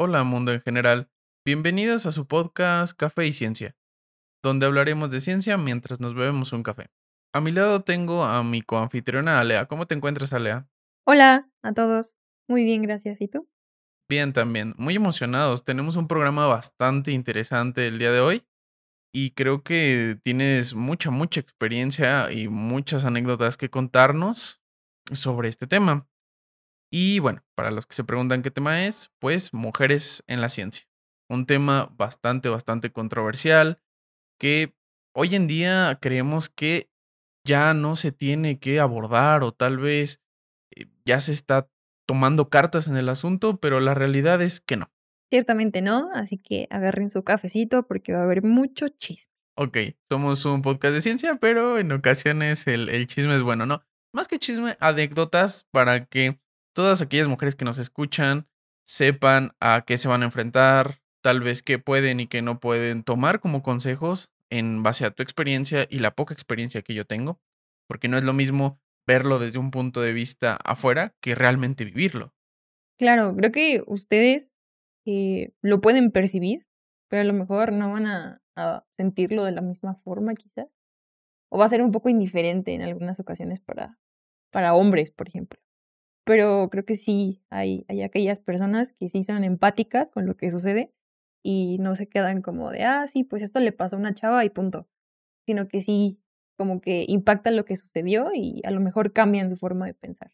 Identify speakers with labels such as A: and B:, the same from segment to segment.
A: Hola mundo en general, bienvenidos a su podcast Café y Ciencia, donde hablaremos de ciencia mientras nos bebemos un café. A mi lado tengo a mi coanfitriona Alea. ¿Cómo te encuentras, Alea?
B: Hola a todos. Muy bien, gracias. ¿Y tú?
A: Bien, también. Muy emocionados. Tenemos un programa bastante interesante el día de hoy y creo que tienes mucha, mucha experiencia y muchas anécdotas que contarnos sobre este tema. Y bueno, para los que se preguntan qué tema es, pues mujeres en la ciencia. Un tema bastante, bastante controversial que hoy en día creemos que ya no se tiene que abordar o tal vez eh, ya se está tomando cartas en el asunto, pero la realidad es que no.
B: Ciertamente no, así que agarren su cafecito porque va a haber mucho chisme.
A: Ok, somos un podcast de ciencia, pero en ocasiones el, el chisme es bueno, ¿no? Más que chisme, anécdotas para que todas aquellas mujeres que nos escuchan sepan a qué se van a enfrentar, tal vez qué pueden y qué no pueden tomar como consejos en base a tu experiencia y la poca experiencia que yo tengo, porque no es lo mismo verlo desde un punto de vista afuera que realmente vivirlo.
B: Claro, creo que ustedes eh, lo pueden percibir, pero a lo mejor no van a, a sentirlo de la misma forma quizás. O va a ser un poco indiferente en algunas ocasiones para, para hombres, por ejemplo. Pero creo que sí, hay, hay aquellas personas que sí son empáticas con lo que sucede y no se quedan como de, ah, sí, pues esto le pasó a una chava y punto. Sino que sí, como que impacta lo que sucedió y a lo mejor cambian su forma de pensar.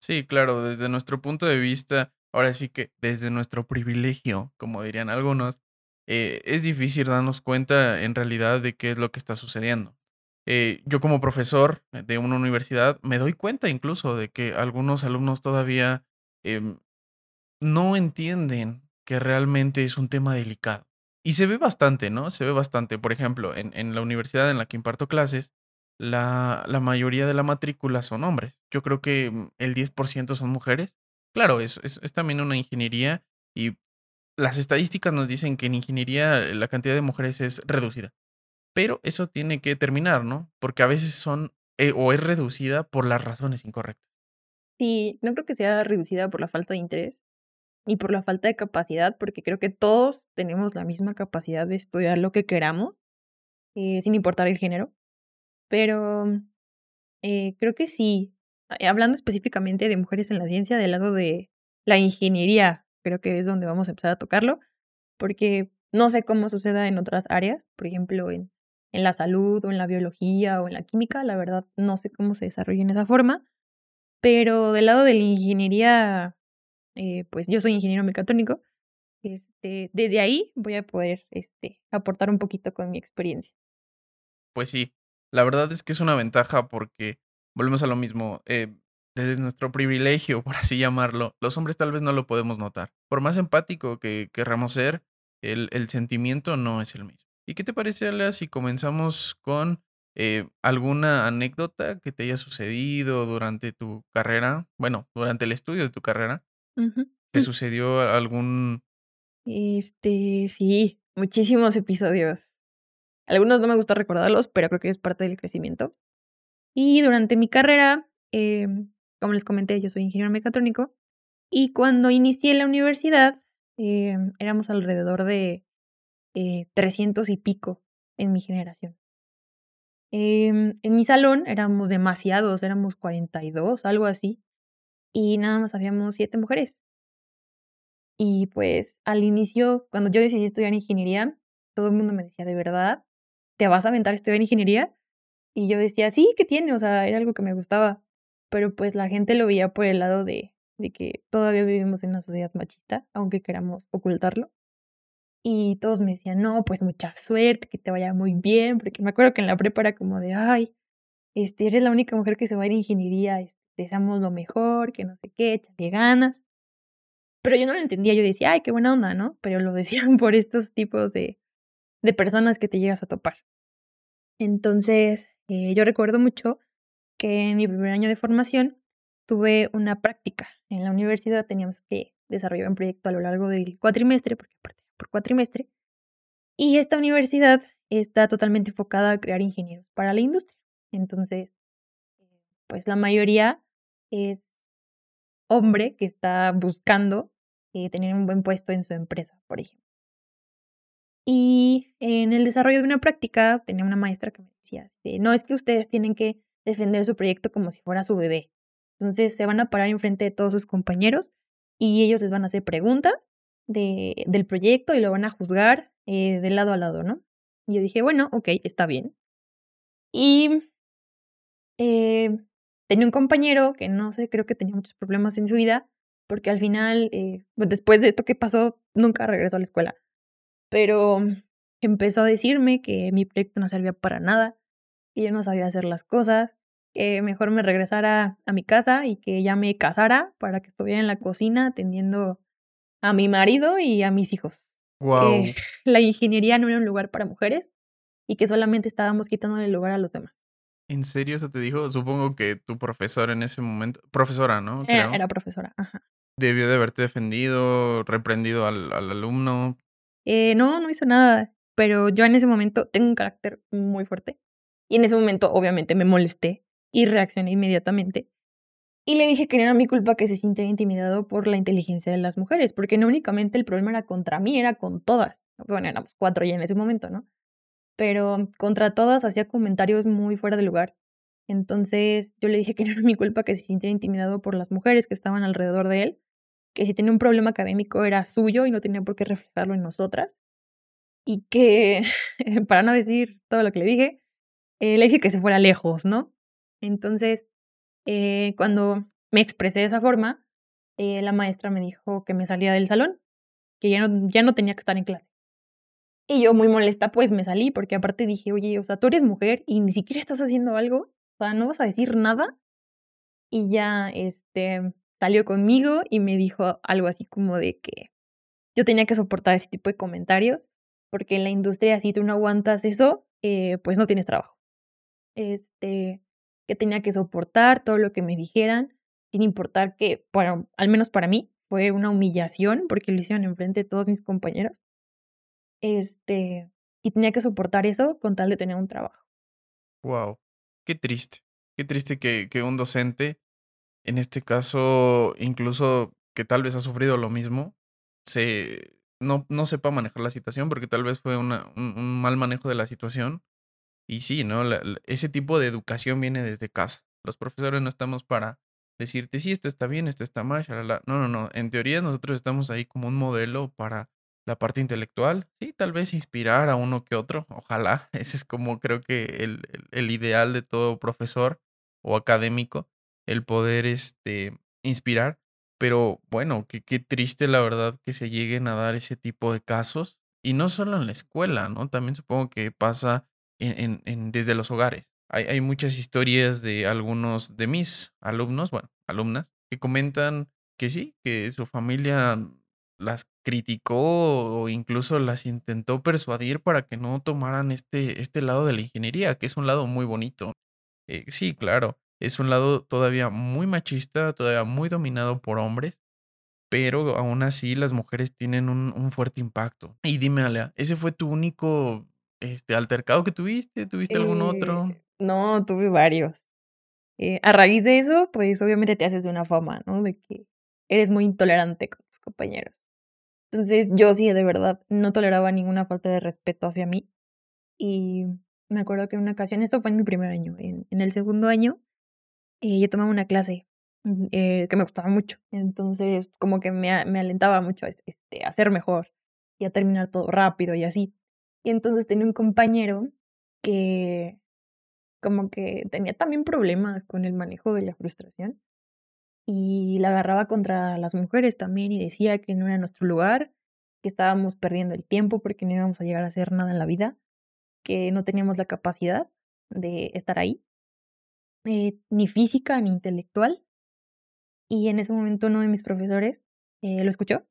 A: Sí, claro, desde nuestro punto de vista, ahora sí que desde nuestro privilegio, como dirían algunos, eh, es difícil darnos cuenta en realidad de qué es lo que está sucediendo. Eh, yo como profesor de una universidad me doy cuenta incluso de que algunos alumnos todavía em, no entienden que realmente es un tema delicado. Y se ve bastante, ¿no? Se ve bastante. Por ejemplo, en, en la universidad en la que imparto clases, la, la mayoría de la matrícula son hombres. Yo creo que mm, el 10% son mujeres. Claro, es, también una ingeniería y las estadísticas nos dicen que en ingeniería la cantidad de mujeres es reducida. Pero eso tiene que terminar, ¿no? Porque a veces son eh, o es reducida por las razones incorrectas.
B: Sí, no creo que sea reducida por la falta de interés y por la falta de capacidad, porque creo que todos tenemos la misma capacidad de estudiar lo que queramos, eh, sin importar el género. Pero eh, creo que sí, eh, hablando específicamente de mujeres en la ciencia, del lado de la ingeniería, creo que es donde vamos a empezar a tocarlo, porque no sé cómo suceda en otras áreas, por ejemplo, en, en la salud o en la biología o en la química, la verdad no sé cómo se desarrolla en esa forma, pero del lado de la ingeniería, eh, pues yo soy ingeniero mecatrónico, este, desde ahí voy a poder este, aportar un poquito con mi experiencia.
A: Pues sí, la verdad es que es una ventaja porque volvemos a lo mismo. eh, desde nuestro privilegio, por así llamarlo, los hombres tal vez no lo podemos notar. Por más empático que querramos ser, el, el sentimiento no es el mismo. ¿Y qué te parece, Alea, si comenzamos con eh, alguna anécdota que te haya sucedido durante tu carrera? Bueno, durante el estudio de tu carrera. ¿Te sucedió algún...
B: Este, sí, muchísimos episodios. Algunos no me gusta recordarlos, pero creo que es parte del crecimiento. Y durante mi carrera, eh, como les comenté, yo soy ingeniero mecatrónico. Y cuando inicié la universidad, eh, éramos alrededor de eh, 300 y pico en mi generación. Em, en mi salón éramos demasiados, éramos 42, algo así. Y nada más habíamos siete mujeres. Y pues al inicio, cuando yo decidí estudiar ingeniería, todo el mundo me decía, ¿de verdad? ¿Te vas a aventar a estudiar ingeniería? Y yo decía, sí, ¿qué tiene? O sea, era algo que me gustaba. Pero pues la gente lo veía por el lado de, de que todavía vivimos en una sociedad machista, aunque queramos ocultarlo. Y todos me decían, no, pues mucha suerte, que te vaya muy bien, porque me acuerdo que en la prepa era como de, ay, este, eres la única mujer que se va a ir a ingeniería, este, deseamos lo mejor, que no sé qué, échale ganas. Pero yo no lo entendía, yo decía, ay, qué buena onda, ¿no? Pero lo decían por estos tipos de, de personas que te llegas a topar. Entonces, eh, yo recuerdo mucho que en mi primer año de formación tuve una práctica. En la universidad teníamos que desarrollar un proyecto a lo largo del cuatrimestre, porque aparte por cuatrimestre. Y esta universidad está totalmente enfocada a crear ingenieros para la industria. Entonces, pues la mayoría es hombre que está buscando eh, tener un buen puesto en su empresa, por ejemplo. Y en el desarrollo de una práctica tenía una maestra que me decía, no es que ustedes tienen que defender su proyecto como si fuera su bebé. Entonces se van a parar enfrente de todos sus compañeros y ellos les van a hacer preguntas de, del proyecto y lo van a juzgar eh, de lado a lado, ¿no? Y yo dije, bueno, ok, está bien. Y eh, tenía un compañero que no sé, creo que tenía muchos problemas en su vida, porque al final, eh, pues, después de esto que pasó, nunca regresó a la escuela. Pero empezó a decirme que mi proyecto no servía para nada, que yo no sabía hacer las cosas, que mejor me regresara a mi casa y que ya me casara para que estuviera en la cocina atendiendo a mi marido y a mis hijos.
A: Wow.
B: la ingeniería no era un lugar para mujeres y que solamente estábamos quitándole el lugar a los demás.
A: ¿En serio eso te dijo? Supongo que tu profesor en ese momento, profesora, ¿no?
B: Era, profesora, ajá.
A: Debió de haberte defendido, reprendido al, al alumno.
B: Eh, no, no hizo nada, pero yo en ese momento tengo un carácter muy fuerte y en ese momento obviamente me molesté y reaccioné inmediatamente. Y le dije que no era mi culpa que se sintiera intimidado por la inteligencia de las mujeres, porque no únicamente el problema era contra mí, era con todas. Bueno, éramos cuatro ya en ese momento, ¿no? Pero contra todas hacía comentarios muy fuera de lugar. Entonces yo le dije que no era mi culpa que se sintiera intimidado por las mujeres que estaban alrededor de él, que si tenía un problema académico era suyo y no tenía por qué reflejarlo en nosotras. Y que, para no decir todo lo que le dije, eh, le dije que se fuera lejos, ¿no? Entonces, eh, cuando me expresé de esa forma, eh, la maestra me dijo que me salía del salón, que ya no, ya no tenía que estar en clase. Y yo muy molesta, pues me salí, porque aparte dije, oye, o sea, tú eres mujer y ni siquiera estás haciendo algo, o sea, no vas a decir nada. Y ya, este, salió conmigo y me dijo algo así como de que yo tenía que soportar ese tipo de comentarios, porque en la industria, si tú no aguantas eso, eh, pues no tienes trabajo. Este, que tenía que soportar todo lo que me dijeran, sin importar que, bueno, al menos para mí, fue una humillación porque lo hicieron enfrente de todos mis compañeros. Este, y tenía que soportar eso con tal de tener un trabajo.
A: Wow, qué triste. Qué triste que, que un docente, en este caso, incluso que tal vez ha sufrido lo mismo, se, no, no sepa manejar la situación porque tal vez fue una, un mal manejo de la situación y sí, ¿no? ese tipo de educación viene desde casa. Los profesores no estamos para decirte, sí, esto está bien, esto está mal, No, no, no. En teoría nosotros estamos ahí como un modelo para la parte intelectual. Sí, tal vez inspirar a uno que otro. Ojalá. Ese es como creo que el, el ideal de todo profesor o académico. El poder este, inspirar. Pero bueno, qué, qué triste la verdad que se lleguen a dar ese tipo de casos. Y no solo en la escuela, ¿no? También supongo que pasa en, desde los hogares. Hay, hay muchas historias de algunos de mis alumnos, bueno, alumnas, que comentan que sí, que su familia las criticó o incluso las intentó persuadir para que no tomaran este, este lado de la ingeniería, que es un lado muy bonito. Eh, sí, claro, es un lado todavía muy machista, todavía muy dominado por hombres, pero aún así las mujeres tienen un, un fuerte impacto. Y dime, Alea, ¿ese fue tu único este, altercado que tuviste? ¿Tuviste algún otro?
B: Eh, no, tuve varios. Eh, a raíz de eso, pues obviamente te haces de una fama, ¿no? De que eres muy intolerante con tus compañeros. Entonces yo sí, de verdad, no toleraba ninguna falta de respeto hacia mí. Y me acuerdo que en una ocasión, eso fue en mi primer año, en, el segundo año, eh, yo tomaba una clase mm, que me gustaba mucho. Entonces, como que me, me alentaba mucho a, este, a hacer mejor y a terminar todo rápido y así. Y entonces tenía un compañero que como que tenía también problemas con el manejo de la frustración y la agarraba contra las mujeres también y decía que no era nuestro lugar, que estábamos perdiendo el tiempo porque no íbamos a llegar a hacer nada en la vida, que no teníamos la capacidad de estar ahí, eh, ni física ni intelectual. Y en ese momento uno de mis profesores eh, lo escuchó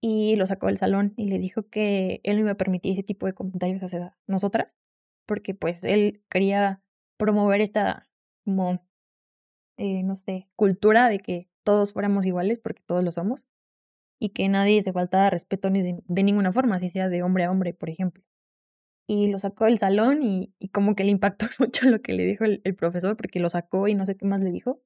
B: y lo sacó del salón y le dijo que él no iba a permitir ese tipo de comentarios hacia nosotras, porque pues él quería promover esta como, eh, no sé, cultura de que todos fuéramos iguales, porque todos lo somos, y que nadie se faltara respeto ni de, ninguna forma, si sea de hombre a hombre, por ejemplo. Y lo sacó del salón y, y como que le impactó mucho lo que le dijo el, el profesor, porque lo sacó y no sé qué más le dijo.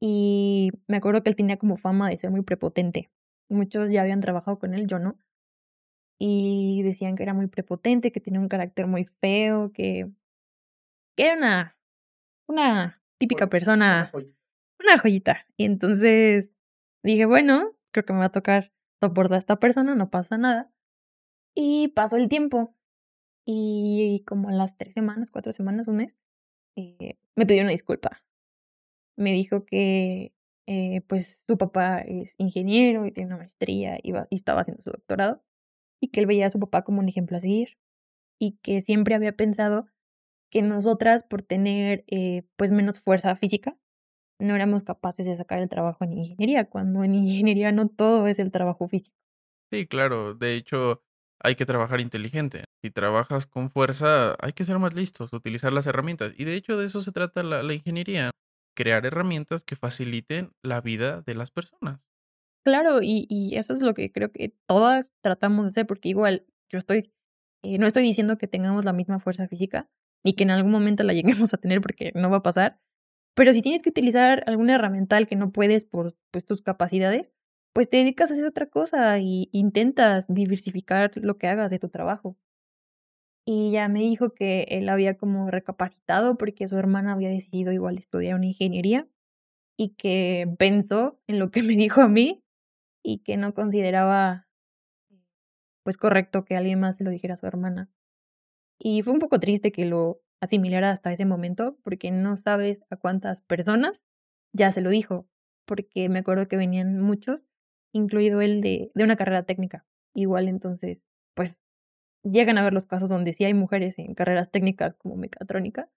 B: Y me acuerdo que él tenía como fama de ser muy prepotente muchos ya habían trabajado con él, yo no. Y decían que era muy prepotente, que tenía un carácter muy feo, que, que era una, una típica persona, una joyita. Y entonces dije, bueno, creo que me va a tocar soportar a esta persona, no pasa nada. Y pasó el tiempo. Y como a las tres semanas, cuatro semanas, un mes, eh, me pidió una disculpa. Me dijo que eh, pues su papá es ingeniero y tiene una maestría y, estaba haciendo su doctorado y que él veía a su papá como un ejemplo a seguir y que siempre había pensado que nosotras por tener eh, pues menos fuerza física no éramos capaces de sacar el trabajo en ingeniería, cuando en ingeniería no todo es el trabajo físico.
A: Sí, claro, de hecho hay que trabajar inteligente. Si trabajas con fuerza, hay que ser más listos, utilizar las herramientas. Y de hecho de eso se trata la, la ingeniería, crear herramientas que faciliten la vida de las personas.
B: Claro, y, y eso es lo que creo que todas tratamos de hacer, porque igual yo estoy, eh, no estoy diciendo que tengamos la misma fuerza física, ni que en algún momento la lleguemos a tener porque no va a pasar, pero si tienes que utilizar alguna herramienta que no puedes por pues, tus capacidades, pues te dedicas a hacer otra cosa y intentas diversificar lo que hagas de tu trabajo. Y ya me dijo que él había como recapacitado porque su hermana había decidido igual estudiar una ingeniería y que pensó en lo que me dijo a mí y que no consideraba pues correcto que alguien más se lo dijera a su hermana. Y fue un poco triste que lo asimilara hasta ese momento porque no sabes a cuántas personas ya se lo dijo, porque me acuerdo que venían muchos, incluido el de, de una carrera técnica. Igual entonces, pues llegan a ver los casos donde sí hay mujeres en carreras técnicas como mecatrónica.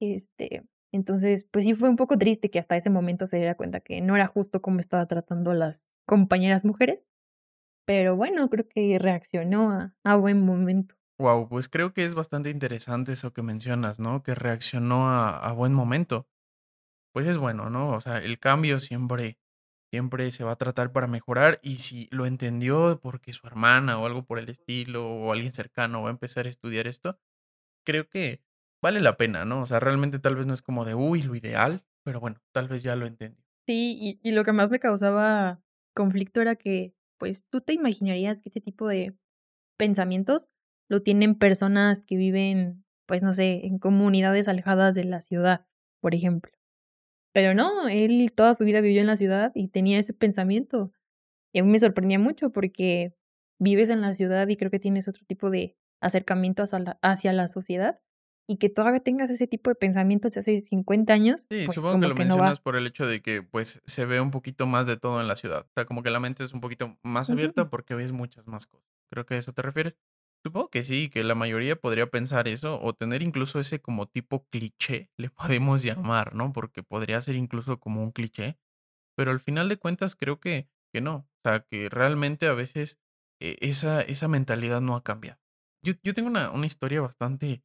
B: Este, entonces, pues sí fue un poco triste que hasta ese momento se diera cuenta que no era justo cómo estaba tratando a las compañeras mujeres. Pero bueno, creo que reaccionó a, a buen momento.
A: Wow, pues creo que es bastante interesante eso que mencionas, ¿no? Que reaccionó a, a buen momento. Pues es bueno, ¿no? O sea, el cambio siempre, siempre se va a tratar para mejorar y si lo entendió porque su hermana o algo por el estilo o alguien cercano va a empezar a estudiar esto, creo que vale la pena, ¿no? O sea, realmente tal vez no es como de, uy, lo ideal, pero bueno, tal vez ya lo entendí.
B: Sí, y, y lo que más me causaba conflicto era que, pues, tú te imaginarías que este tipo de pensamientos lo tienen personas que viven, pues, no sé, en comunidades alejadas de la ciudad, por ejemplo. Pero no, él toda su vida vivió en la ciudad y tenía ese pensamiento. Y a mí me sorprendía mucho porque vives en la ciudad y creo que tienes otro tipo de acercamiento hacia la, hacia la sociedad y que todavía tengas ese tipo de pensamientos hace 50 años.
A: Sí,
B: pues
A: supongo
B: como
A: que lo
B: que no va.
A: mencionas por el hecho de que pues se ve un poquito más de todo en la ciudad. O sea, como que la mente es un poquito más abierta porque ves muchas más cosas. Creo que a eso te refieres. Supongo que sí, que la mayoría podría pensar eso o tener incluso ese como tipo cliché, le podemos llamar, ¿no? Porque podría ser incluso como un cliché, pero al final de cuentas creo que, que no. O sea, que realmente a veces eh, esa, esa mentalidad no ha cambiado. Yo, yo tengo una, una historia bastante,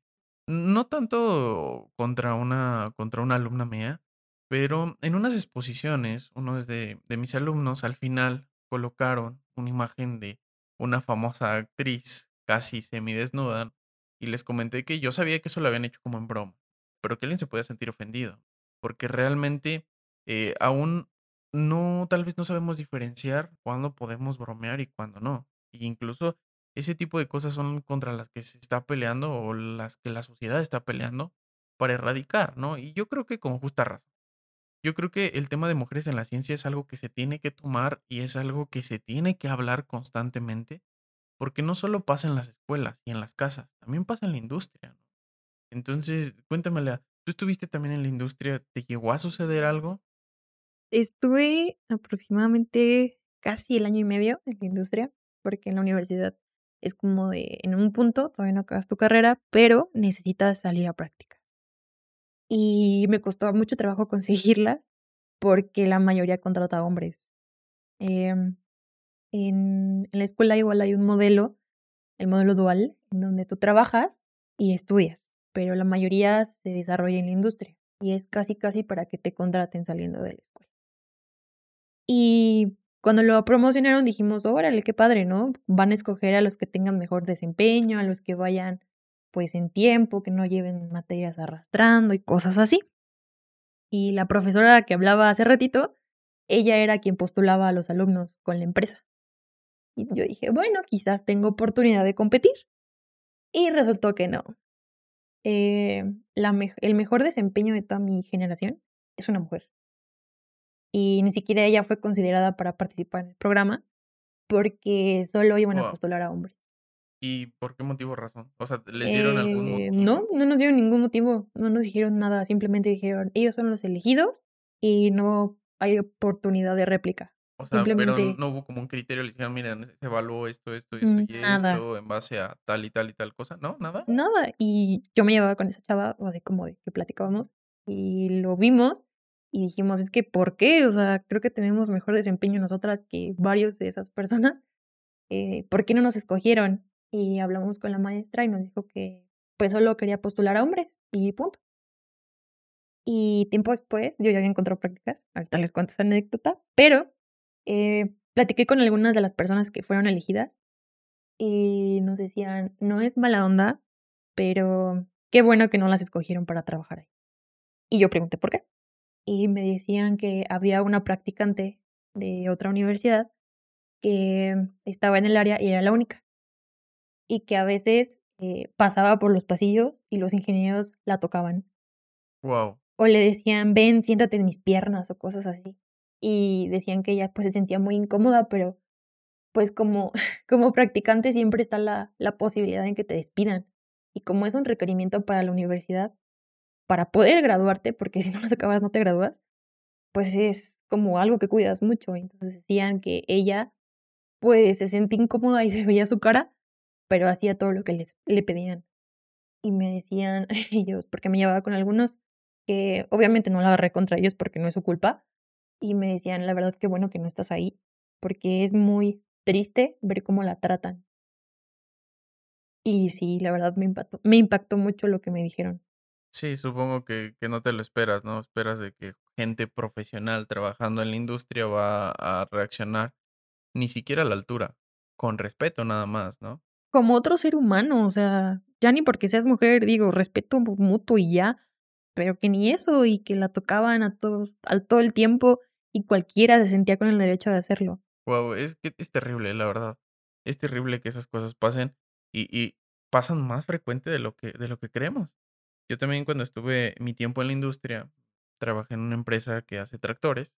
A: no tanto contra una, contra una alumna mía, pero en unas exposiciones, uno de, de mis alumnos al final colocaron una imagen de una famosa actriz casi semidesnuda y les comenté que yo sabía que eso lo habían hecho como en broma, pero que alguien se podía sentir ofendido, porque realmente eh, aún no, tal vez no sabemos diferenciar cuándo podemos bromear y cuándo no. Y incluso ese tipo de cosas son contra las que se está peleando o las que la sociedad está peleando para erradicar, ¿no? Y yo creo que con justa razón. Yo creo que el tema de mujeres en la ciencia es algo que se tiene que tomar y es algo que se tiene que hablar constantemente, porque no solo pasa en las escuelas y en las casas, también pasa en la industria. Entonces, cuéntamela, ¿tú estuviste también en la industria? ¿Te llegó a suceder algo?
B: Estuve aproximadamente casi el año y medio en la industria, porque en la universidad es como de, en un punto, todavía no acabas tu carrera, pero necesitas salir a práctica. Y me costó mucho trabajo conseguirlas porque la mayoría contrata hombres. Em, en, la escuela igual hay un modelo, el modelo dual, en donde tú trabajas y estudias, pero la mayoría se desarrolla en la industria y es casi casi para que te contraten saliendo de la escuela. Y cuando lo promocionaron dijimos, órale, qué padre, ¿no? Van a escoger a los que tengan mejor desempeño, a los que vayan pues en tiempo, que no lleven materias arrastrando y cosas así. Y la profesora que hablaba hace ratito ella era quien postulaba a los alumnos con la empresa. Y yo dije, bueno, quizás tengo oportunidad de competir. Y resultó que no. Eh, la el mejor desempeño de toda mi generación es una mujer. Y ni siquiera ella fue considerada para participar en el programa porque solo iban a postular a hombres.
A: ¿Y por qué motivo razón? O sea, ¿les dieron algún
B: motivo? Eh, no, no nos dieron ningún motivo, no nos dijeron nada, simplemente dijeron, ellos son los elegidos y no hay oportunidad de réplica.
A: O sea, pero no hubo como un criterio, les dijeron, miren, se evaluó esto, esto, esto y esto en base a tal y tal y tal cosa, ¿no? ¿Nada?
B: Nada, y yo me llevaba con esa chava, así como de que platicábamos, y lo vimos y dijimos, es que, ¿por qué? O sea, creo que tenemos mejor desempeño nosotras que varios de esas personas. Eh, ¿Por qué no nos escogieron? Y hablamos con la maestra y nos dijo que pues solo quería postular a hombres y punto. Y tiempo después, yo ya había encontrado prácticas, ahorita les cuento esa anécdota, pero eh, platiqué con algunas de las personas que fueron elegidas y nos decían, no es mala onda, pero qué bueno que no las escogieron para trabajar ahí. Y yo pregunté por qué. Y me decían que había una practicante de otra universidad que estaba en el área y era la única y que a veces eh, pasaba por los pasillos y los ingenieros la tocaban.
A: Wow.
B: O le decían, ven, siéntate en mis piernas o cosas así. Y decían que ella pues se sentía muy incómoda, pero pues como, como practicante siempre está la, la posibilidad en que te despidan. Y como es un requerimiento para la universidad, para poder graduarte, porque si no las acabas no te gradúas, pues es como algo que cuidas mucho. Entonces decían que ella pues se sentía incómoda y se veía su cara, pero hacía todo lo que les, le pedían. Y me decían ellos, porque me llevaba con algunos que obviamente no la agarré contra ellos porque no es su culpa, y me decían, la verdad que bueno que no estás ahí, porque es muy triste ver cómo la tratan. Y sí, la verdad me impactó, me impactó mucho lo que me dijeron.
A: Sí, supongo que, que no te lo esperas, ¿no? Esperas de que gente profesional trabajando en la industria va a reaccionar ni siquiera a la altura, con respeto nada más, ¿no?
B: como otro ser humano, o sea, ya ni porque seas mujer, digo, respeto mutuo y ya, pero que ni eso y que la tocaban a todos, al todo el tiempo y cualquiera se sentía con el derecho de hacerlo.
A: Wow, es es terrible, la verdad. Es terrible que esas cosas pasen y, y pasan más frecuente de lo que de lo que creemos. Yo también cuando estuve mi tiempo en la industria, trabajé en una empresa que hace tractores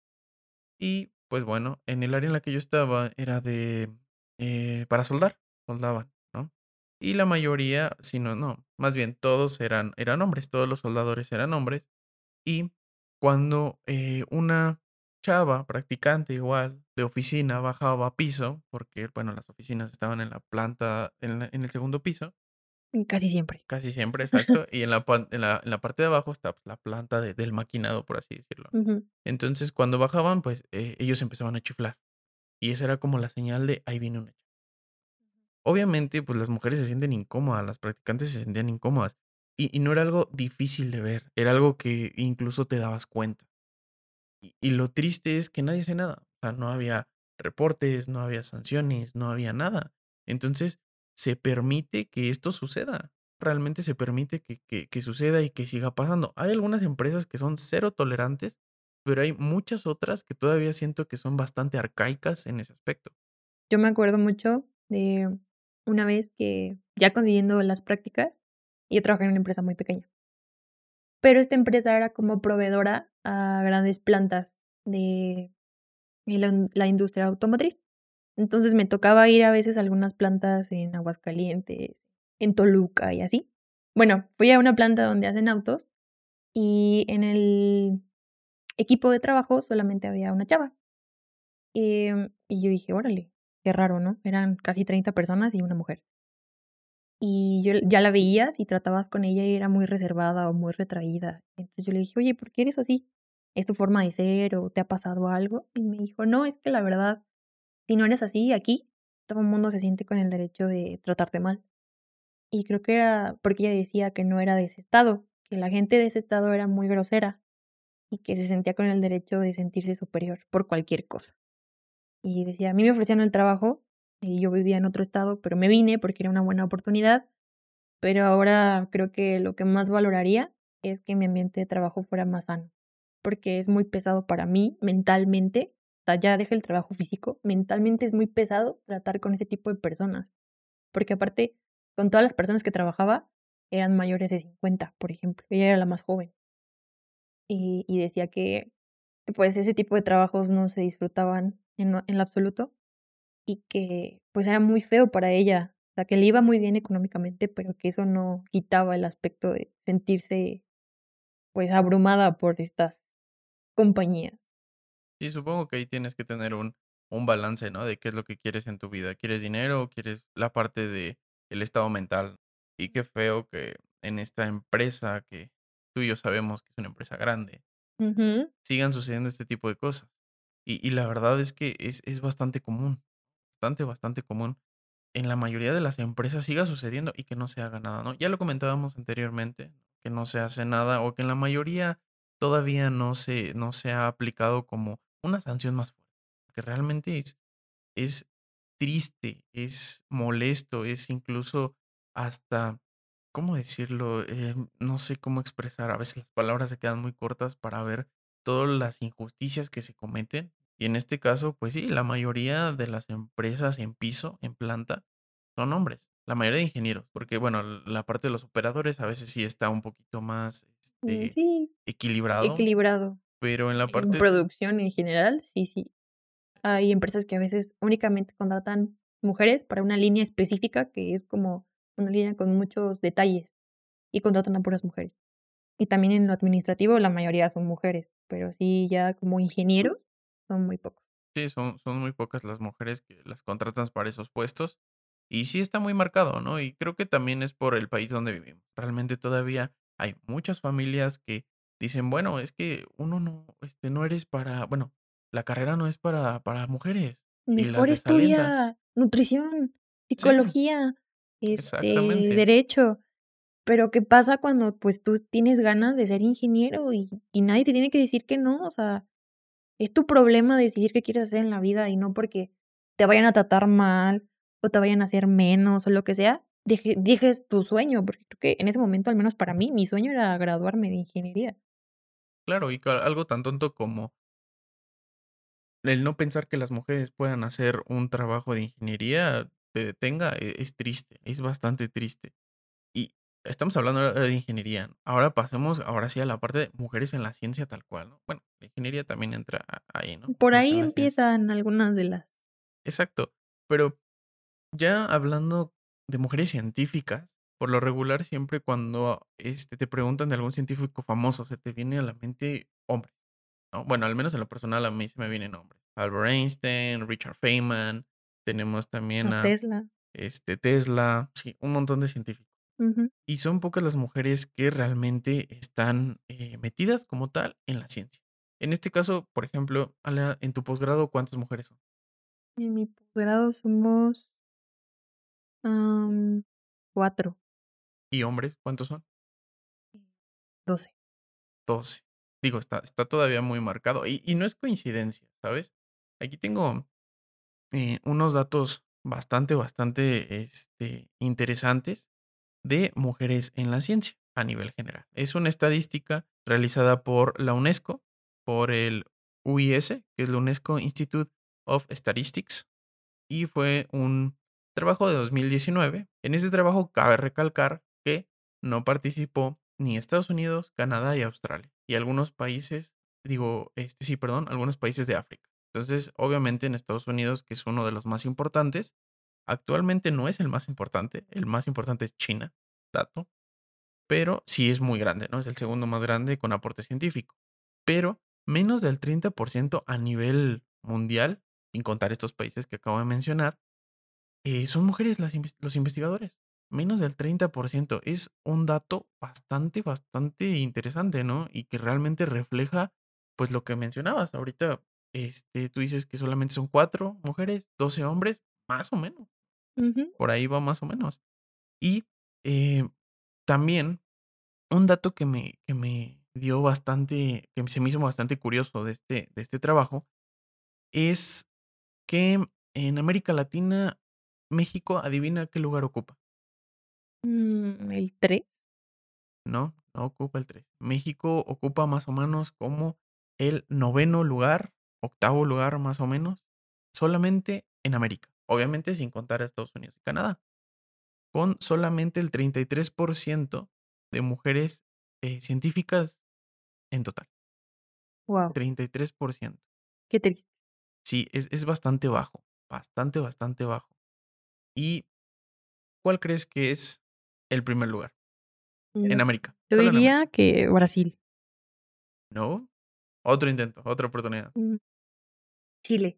A: y pues bueno, en el área en la que yo estaba era de eh, para soldar, soldaban. Y la mayoría, si no, no, más bien todos eran, eran hombres, todos los soldadores eran hombres. Y cuando eh, una chava, practicante igual, de oficina, bajaba a piso, porque, bueno, las oficinas estaban en la planta, en, el segundo piso.
B: Casi siempre.
A: Casi siempre, exacto. y en la, en la, parte de abajo está pues, la planta del maquinado, por así decirlo. Entonces, cuando bajaban, pues eh, ellos empezaban a chiflar. Y esa era como la señal de ahí viene una Obviamente, pues las mujeres se sienten incómodas, las practicantes se sentían incómodas. Y, no era algo difícil de ver, era algo que incluso te dabas cuenta. Y, lo triste es que nadie hace nada. O sea, no había reportes, no había sanciones, no había nada. Entonces, se permite que esto suceda. Realmente se permite que, que, que suceda y que siga pasando. Hay algunas empresas que son cero tolerantes, pero hay muchas otras que todavía siento que son bastante arcaicas en ese aspecto.
B: Yo me acuerdo mucho de una vez que ya consiguiendo las prácticas, yo trabajé en una empresa muy pequeña. Pero esta empresa era como proveedora a grandes plantas de la, industria automotriz. Entonces me tocaba ir a veces a algunas plantas en Aguascalientes, en Toluca y así. Bueno, fui a una planta donde hacen autos y en el equipo de trabajo solamente había una chava. Em, y yo dije, órale, Qué raro, ¿no? Eran casi 30 personas y una mujer. Y yo ya la veías y tratabas con ella y era muy reservada o muy retraída. Entonces yo le dije, oye, ¿por qué eres así? ¿Es tu forma de ser o te ha pasado algo? Y me dijo, no, es que la verdad, si no eres así aquí, todo el mundo se siente con el derecho de tratarte mal. Y creo que era porque ella decía que no era de ese estado, que la gente de ese estado era muy grosera y que se sentía con el derecho de sentirse superior por cualquier cosa. Y decía, a mí me ofrecieron el trabajo y yo vivía en otro estado, pero me vine porque era una buena oportunidad. Pero ahora creo que lo que más valoraría es que mi ambiente de trabajo fuera más sano. porque es muy pesado para mí mentalmente. O ya deja el trabajo físico, mentalmente es muy pesado tratar con ese tipo de personas. Porque aparte, con todas las personas que trabajaba, eran mayores de 50, por ejemplo. Ella era la más joven. Y, y decía que, pues ese tipo de trabajos no se disfrutaban en, en lo absoluto y que pues era muy feo para ella. O sea, que le iba muy bien económicamente, pero que eso no quitaba el aspecto de sentirse pues abrumada por estas compañías.
A: Sí, supongo que ahí tienes que tener un, un balance, ¿no? De qué es lo que quieres en tu vida. ¿Quieres dinero o quieres la parte de el estado mental? Y qué feo que en esta empresa que tú y yo sabemos que es una empresa grande, sigan sucediendo este tipo de cosas. Y, y la verdad es que es, es bastante común, bastante, bastante común. En la mayoría de las empresas siga sucediendo y que no se haga nada, ¿no? Ya lo comentábamos anteriormente, que no se hace nada o que en la mayoría todavía no se, no se ha aplicado como una sanción más fuerte. Que realmente es, triste, es molesto, es incluso hasta, ¿cómo decirlo? Eh, no sé cómo expresar. A veces las palabras se quedan muy cortas para ver todas las injusticias que se cometen. Y en este caso, pues sí, la mayoría de las empresas en piso, en planta, son hombres. La mayoría de ingenieros, porque bueno, la parte de los operadores a veces sí está un poquito más
B: Mm,
A: este,
B: Sí,
A: equilibrado,
B: equilibrado.
A: pero en la
B: En
A: parte
B: producción en general, sí, sí. Hay empresas que a veces únicamente contratan mujeres para una línea específica que es como una línea con muchos detalles y contratan a puras mujeres. Y también en lo administrativo la mayoría son mujeres, pero sí ya como ingenieros son muy pocos.
A: Sí, son, son muy pocas las mujeres que las contratan para esos puestos. Y sí está muy marcado, ¿no? Y creo que también es por el país donde vivimos. Realmente todavía hay muchas familias que dicen, bueno, es que uno no, este, no eres para, bueno, la carrera no es para, para mujeres.
B: Mejor estudia nutrición,
A: Sí,
B: psicología, este,
A: exactamente.
B: derecho. Pero ¿qué pasa cuando pues tú tienes ganas de ser ingeniero y, y nadie te tiene que decir que no? O sea, es tu problema decidir qué quieres hacer en la vida y no porque te vayan a tratar mal o te vayan a hacer menos o lo que sea, deje- dejes tu sueño, porque creo que en ese momento, al menos para mí, mi sueño era graduarme de ingeniería.
A: Claro, y algo tan tonto como el no pensar que las mujeres puedan hacer un trabajo de ingeniería te detenga, e- es triste, es bastante triste. Estamos hablando de ingeniería. Ahora pasemos, ahora sí, a la parte de mujeres en la ciencia tal cual, ¿no? Bueno, la ingeniería también entra ahí, ¿no?
B: Por ahí empiezan algunas de las...
A: Exacto. Pero ya hablando de mujeres científicas, por lo regular siempre cuando este, te preguntan de algún científico famoso, se te viene a la mente hombres, ¿no? Bueno, al menos en lo personal a mí se me vienen hombres. Albert Einstein, Richard Feynman, tenemos también
B: A
A: a
B: Tesla.
A: este, Tesla, sí, un montón de científicos.
B: Ujú.
A: Y son pocas las mujeres que realmente están eh, metidas como tal en la ciencia. En este caso, por ejemplo, Alea, en tu posgrado, ¿cuántas mujeres son?
B: En mi posgrado somos am, cuatro,
A: ¿Y hombres, cuántos son?
B: doce.
A: 12. Digo, está, está todavía muy marcado. Y, y no es coincidencia, ¿sabes? Aquí tengo eh, unos datos bastante, bastante este, interesantes de mujeres en la ciencia a nivel general. Es una estadística realizada por la UNESCO, por el UIS, que es la UNESCO Institute of Statistics, y fue un trabajo de 2019. En ese trabajo cabe recalcar que no participó ni Estados Unidos, Canadá y Australia, y algunos países, digo, este sí, perdón, algunos países de África. Entonces, obviamente en Estados Unidos, que es uno de los más importantes, actualmente no es el más importante, el más importante es China, dato, pero sí es muy grande, ¿no? Es el segundo más grande con aporte científico. Pero menos del 30% a nivel mundial, sin contar estos países que acabo de mencionar, eh, son mujeres las los investigadores. Menos del 30%. Es un dato bastante, bastante interesante, ¿no? Y que realmente refleja, pues, lo que mencionabas. Ahorita, este, tú dices que solamente son cuatro mujeres, 12 hombres, más o menos. Por ahí va más o menos. Y eh, también un dato que me, que me dio bastante, que se me hizo bastante curioso de este, de este trabajo, es que en América Latina, México, adivina qué lugar ocupa.
B: Mm, el tres.
A: No, no ocupa el 3. México ocupa más o menos como el noveno lugar, octavo lugar más o menos, solamente en América. Obviamente sin contar a Estados Unidos y Canadá. Con solamente el 33% de mujeres eh, científicas en total.
B: Wow.
A: 33%.
B: Qué triste.
A: Sí, es, es bastante bajo. Bastante, bastante bajo. ¿Y cuál crees que es el primer lugar? En
B: Mm,
A: América.
B: Yo
A: América.
B: diría que Brasil.
A: No. Otro intento, otra oportunidad.
B: Mm, Chile.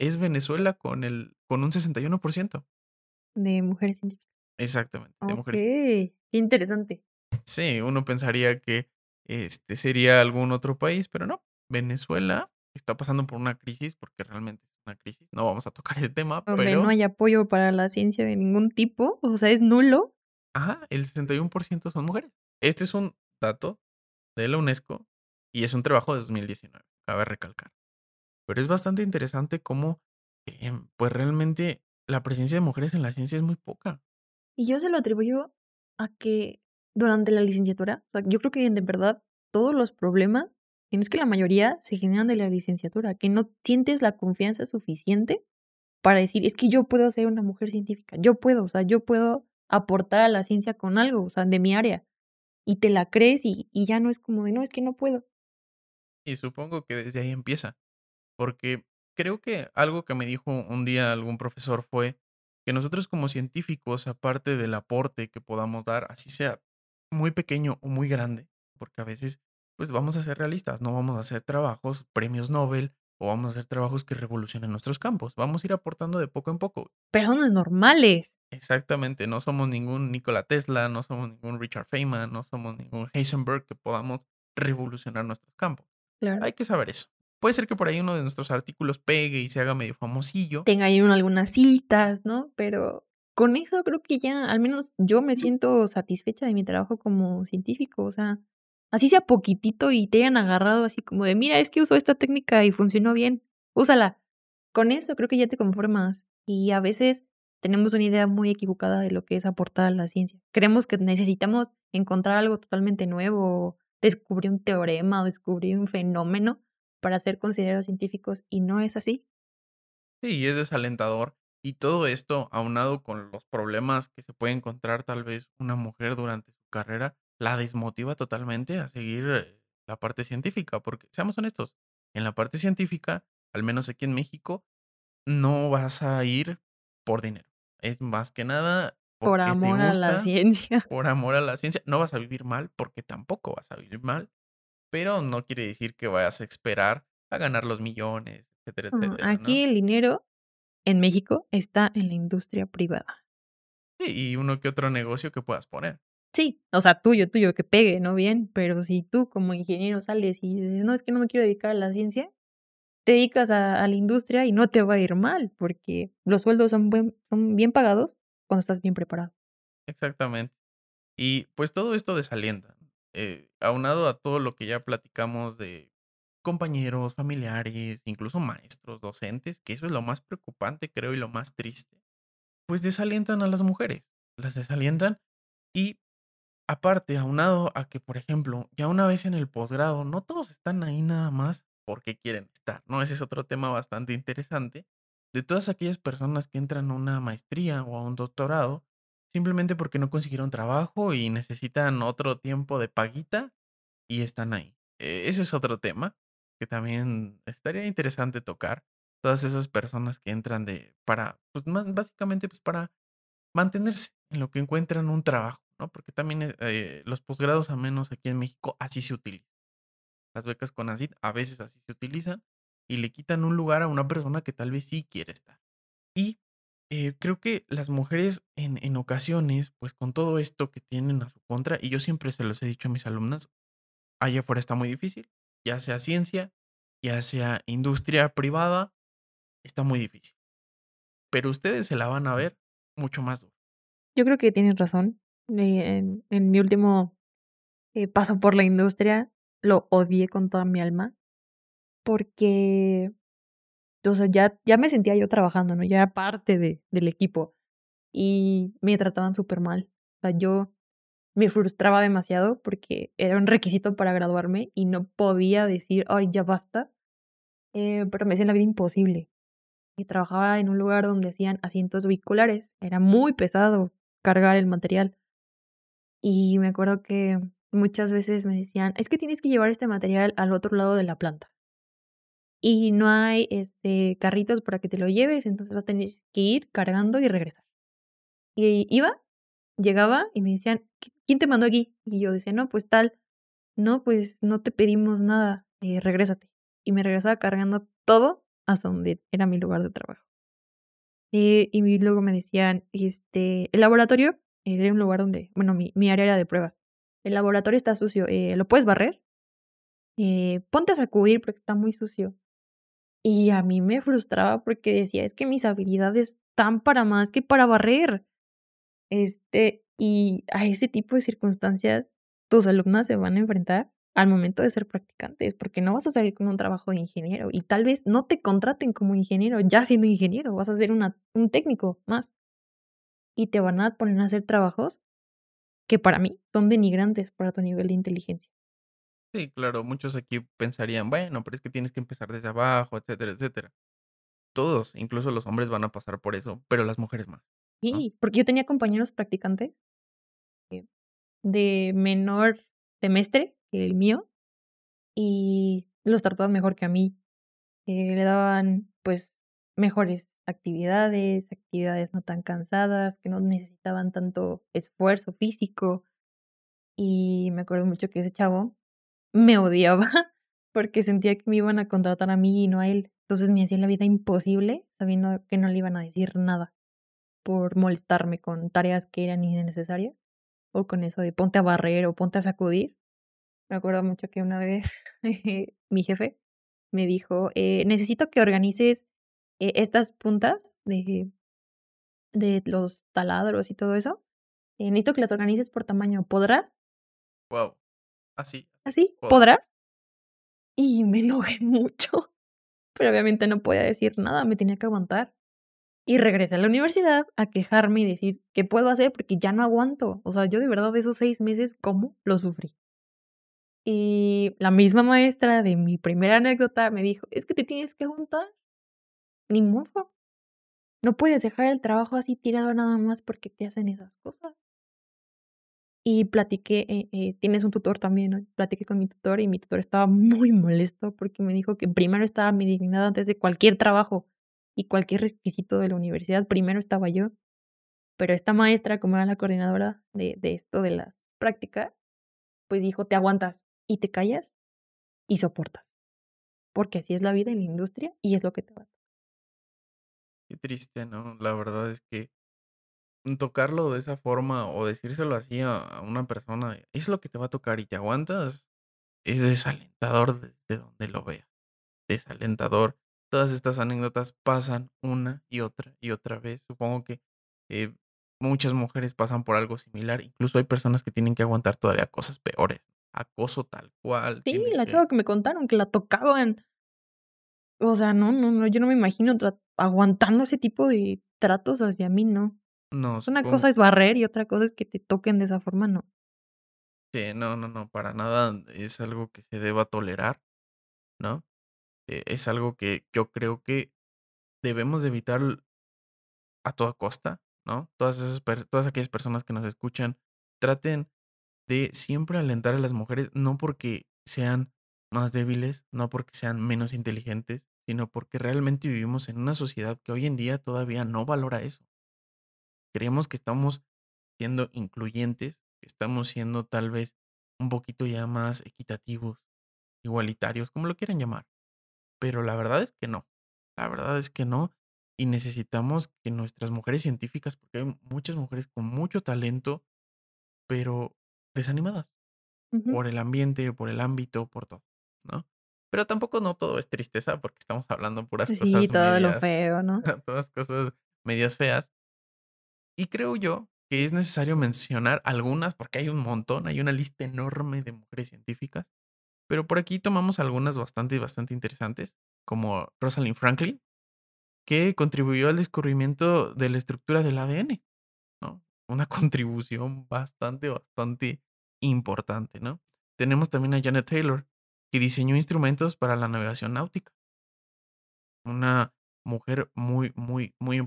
A: Es Venezuela con, el, con un 61%.
B: de mujeres científicas.
A: Exactamente, de
B: Ok,
A: mujeres.
B: qué interesante.
A: Sí, uno pensaría que este sería algún otro país, pero no. Venezuela está pasando por una crisis, porque realmente es una crisis. No vamos a tocar ese tema, pero
B: no hay apoyo para la ciencia de ningún tipo, o sea, es nulo.
A: ajá, el 61% son mujeres. Este es un dato de la UNESCO y es un trabajo de 2019, cabe recalcar. Pero es bastante interesante cómo, em, pues realmente la presencia de mujeres en la ciencia es muy poca.
B: Y yo se lo atribuyo a que durante la licenciatura, o sea, yo creo que de verdad todos los problemas, y no es que la mayoría se generan de la licenciatura, que no sientes la confianza suficiente para decir, es que yo puedo ser una mujer científica, yo puedo, o sea, yo puedo aportar a la ciencia con algo, o sea, de mi área. Y te la crees y, y ya no es como de, no, es que no puedo.
A: Y supongo que desde ahí empieza. Porque creo que algo que me dijo un día algún profesor fue que nosotros como científicos, aparte del aporte que podamos dar, así sea muy pequeño o muy grande, porque a veces pues vamos a ser realistas, no vamos a hacer trabajos, premios Nobel, o vamos a hacer trabajos que revolucionen nuestros campos. Vamos a ir aportando de poco en poco.
B: Personas normales.
A: Exactamente, no somos ningún Nikola Tesla, no somos ningún Richard Feynman, no somos ningún Heisenberg que podamos revolucionar nuestros campos.
B: Claro.
A: Hay que saber eso. Puede ser que por ahí uno de nuestros artículos pegue y se haga medio famosillo.
B: Tenga ahí algunas citas, ¿no? Pero con eso creo que ya, al menos yo me siento satisfecha de mi trabajo como científico. O sea, así sea poquitito y te hayan agarrado así como de, mira, es que usó esta técnica y funcionó bien, úsala. Con eso creo que ya te conformas. Y a veces tenemos una idea muy equivocada de lo que es aportar a la ciencia. Creemos que necesitamos encontrar algo totalmente nuevo, descubrir un teorema o descubrir un fenómeno para ser considerados científicos y no es así.
A: Sí, es desalentador. Y todo esto, aunado con los problemas que se puede encontrar tal vez una mujer durante su carrera, la desmotiva totalmente a seguir eh, la parte científica. Porque, seamos honestos, en la parte científica, al menos aquí en México, no vas a ir por dinero. Es más que nada
B: Por amor a la ciencia.
A: por amor a la ciencia. No vas a vivir mal porque tampoco vas a vivir mal, pero no quiere decir que vayas a esperar a ganar los millones, etcétera, etcétera,
B: Aquí
A: ¿no?
B: el dinero en México está en la industria privada.
A: Sí, y uno que otro negocio que puedas poner.
B: Sí, o sea, tuyo, tuyo, que pegue, ¿no? Bien, pero si tú como ingeniero sales y dices, no, es que no me quiero dedicar a la ciencia, te dedicas a, a la industria y no te va a ir mal, porque los sueldos son, buen, son bien pagados cuando estás bien preparado.
A: Exactamente. Y pues todo esto desalienta. Eh, aunado a todo lo que ya platicamos de compañeros, familiares, incluso maestros, docentes, que eso es lo más preocupante, creo, y lo más triste, pues desalientan a las mujeres. Las desalientan y aparte, aunado a que, por ejemplo, ya una vez en el posgrado, no todos están ahí nada más porque quieren estar, ¿no? Ese es otro tema bastante interesante. De todas aquellas personas que entran a una maestría o a un doctorado, simplemente porque no consiguieron trabajo y necesitan otro tiempo de paguita y están ahí. Eh, ese es otro tema que también estaría interesante tocar. Todas esas personas que entran de para, pues más, básicamente, pues para mantenerse en lo que encuentran un trabajo, ¿no? Porque también eh, eh, los posgrados, al menos aquí en México, así se utilizan. Las becas con ACID a veces así se utilizan y le quitan un lugar a una persona que tal vez sí quiere estar. Y eh, creo que las mujeres en, en ocasiones, pues con todo esto que tienen a su contra, y yo siempre se los he dicho a mis alumnas, allá afuera está muy difícil, ya sea ciencia, ya sea industria privada, está muy difícil. Pero ustedes se la van a ver mucho más duro.
B: Yo creo que tienes razón. Eh, en, en mi último eh, paso por la industria, lo odié con toda mi alma, porque, sea, ya, ya me sentía yo trabajando, ¿no? Ya era parte de, del equipo y me trataban súper mal. O sea, yo me frustraba demasiado porque era un requisito para graduarme y no podía decir, ay, ya basta. Eh, pero me hacían la vida imposible. Y trabajaba en un lugar donde hacían asientos vehiculares. Era muy pesado cargar el material. Y me acuerdo que muchas veces me decían, es que tienes que llevar este material al otro lado de la planta. Y no hay este, carritos para que te lo lleves, entonces vas a tener que ir cargando y regresar. Y iba, llegaba y me decían, ¿quién te mandó aquí? Y yo decía, no, pues tal, no, pues no te pedimos nada, eh, regrésate. Y me regresaba cargando todo hasta donde era mi lugar de trabajo. Eh, y luego me decían, este, el laboratorio era un lugar donde, bueno, mi, mi área era de pruebas. El laboratorio está sucio, eh, ¿lo puedes barrer? Eh, ponte a sacudir porque está muy sucio. Y a mí me frustraba porque decía, es que mis habilidades están para más que para barrer. Este, y a ese tipo de circunstancias, tus alumnas se van a enfrentar al momento de ser practicantes, porque no vas a salir con un trabajo de ingeniero y tal vez no te contraten como ingeniero, ya siendo ingeniero, vas a ser una, un técnico más. Y te van a poner a hacer trabajos que para mí son denigrantes para tu nivel de inteligencia.
A: Sí, claro, muchos aquí pensarían, bueno, pero es que tienes que empezar desde abajo, etcétera, etcétera. Todos, incluso los hombres van a pasar por eso, pero las mujeres más.
B: Sí, porque yo tenía compañeros practicantes de menor semestre que el mío y los trataban mejor que a mí. Eh, le daban pues mejores actividades, actividades no tan cansadas, que no necesitaban tanto esfuerzo físico. Y me acuerdo mucho que ese chavo me odiaba porque sentía que me iban a contratar a mí y no a él. Entonces me hacía la vida imposible sabiendo que no le iban a decir nada por molestarme con tareas que eran innecesarias o con eso de ponte a barrer o ponte a sacudir. Me acuerdo mucho que una vez mi jefe me dijo, eh, necesito que organices eh, estas puntas de, de los taladros y todo eso. Eh, necesito que las organices por tamaño. ¿Podrás?
A: Wow. Así.
B: ¿Así? ¿Podrás? Y me enojé mucho. Pero obviamente no podía decir nada, me tenía que aguantar. Y regresé a la universidad a quejarme y decir, ¿qué puedo hacer? Porque ya no aguanto. O sea, yo de verdad esos seis meses, ¿cómo lo sufrí? Y la misma maestra de mi primera anécdota me dijo, es que te tienes que aguantar. Ni modo. No puedes dejar el trabajo así tirado nada más porque te hacen esas cosas. Y platiqué, eh, eh, tienes un tutor también, ¿no? platiqué con mi tutor y mi tutor estaba muy molesto porque me dijo que primero estaba mi dignidad antes de cualquier trabajo y cualquier requisito de la universidad, primero estaba yo. Pero esta maestra, como era la coordinadora de, de esto, de las prácticas, pues dijo, te aguantas y te callas y soportas. Porque así es la vida en la industria y es lo que te va a.
A: Qué triste, ¿no? La verdad es que tocarlo de esa forma o decírselo así a una persona, es lo que te va a tocar y te aguantas, es desalentador desde donde lo vea. Desalentador. Todas estas anécdotas pasan una y otra y otra vez. Supongo que eh, muchas mujeres pasan por algo similar. Incluso hay personas que tienen que aguantar todavía cosas peores. Acoso tal cual.
B: Sí, la chava que me contaron, que la tocaban. O sea, no, no, no, yo no me imagino aguantando ese tipo de tratos hacia mí, no.
A: No,
B: Una cosa es barrer y otra cosa es que te toquen de esa forma, no.
A: Sí, no, no, no, para nada es algo que se deba tolerar, ¿no? Eh, es algo que yo creo que debemos de evitar a toda costa, ¿no? Todas esas todas aquellas personas que nos escuchan traten de siempre alentar a las mujeres, no porque sean más débiles, no porque sean menos inteligentes, sino porque realmente vivimos en una sociedad que hoy en día todavía no valora eso. Creemos que estamos siendo incluyentes, que estamos siendo tal vez un poquito ya más equitativos, igualitarios, como lo quieran llamar. Pero la verdad es que no. La verdad es que no. Y necesitamos que nuestras mujeres científicas, porque hay muchas mujeres con mucho talento, pero desanimadas por el ambiente, por el ámbito, por todo, ¿no? Pero tampoco no todo es tristeza, porque estamos hablando puras
B: Sí,
A: cosas
B: todo lo feo, ¿no?
A: todas cosas medias feas. Y creo yo que es necesario mencionar algunas, porque hay un montón, hay una lista enorme de mujeres científicas, pero por aquí tomamos algunas bastante, bastante interesantes, como Rosalind Franklin, que contribuyó al descubrimiento de la estructura del ADN, ¿no? una contribución bastante, bastante importante, ¿no? Tenemos también a Janet Taylor, que diseñó instrumentos para la navegación náutica. Una mujer muy, muy, muy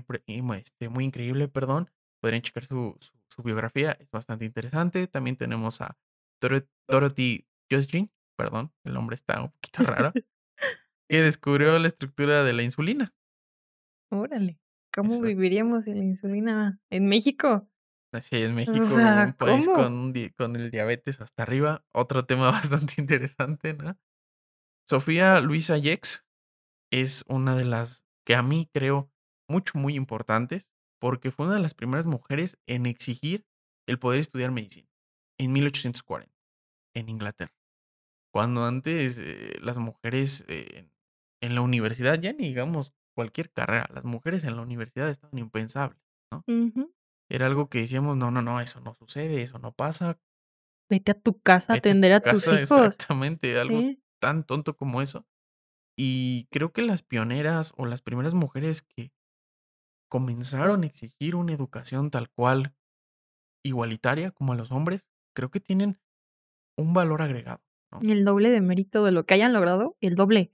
A: este, muy increíble, perdón. Podrían checar su su su biografía, es bastante interesante. También tenemos a Doro Dorothy Just perdón, el nombre está un poquito raro, que descubrió la estructura de la insulina.
B: Órale, ¿cómo viviríamos sin la insulina en México?
A: Así en
B: O
A: México, un país con con el diabetes hasta arriba, otro tema bastante interesante, ¿no? Sofía Luisa Gex es una de las que a mí creo mucho, muy importantes, porque fue una de las primeras mujeres en exigir el poder estudiar medicina, en 1840, en Inglaterra. Cuando antes, eh, las mujeres, eh, en la universidad, ya ni digamos cualquier carrera, las mujeres en la universidad estaban impensables. Era algo que decíamos: "No, no, no, eso no sucede, eso no pasa".
B: Vete a tu casa a
A: Vete a
B: atender
A: tu
B: a tus
A: casa,
B: hijos,
A: exactamente, algo tan tonto como eso. Y creo que las pioneras, o las primeras mujeres que comenzaron a exigir una educación tal cual, igualitaria como a los hombres, creo que tienen un valor agregado, ¿no?
B: El doble de mérito de lo que hayan logrado, el doble,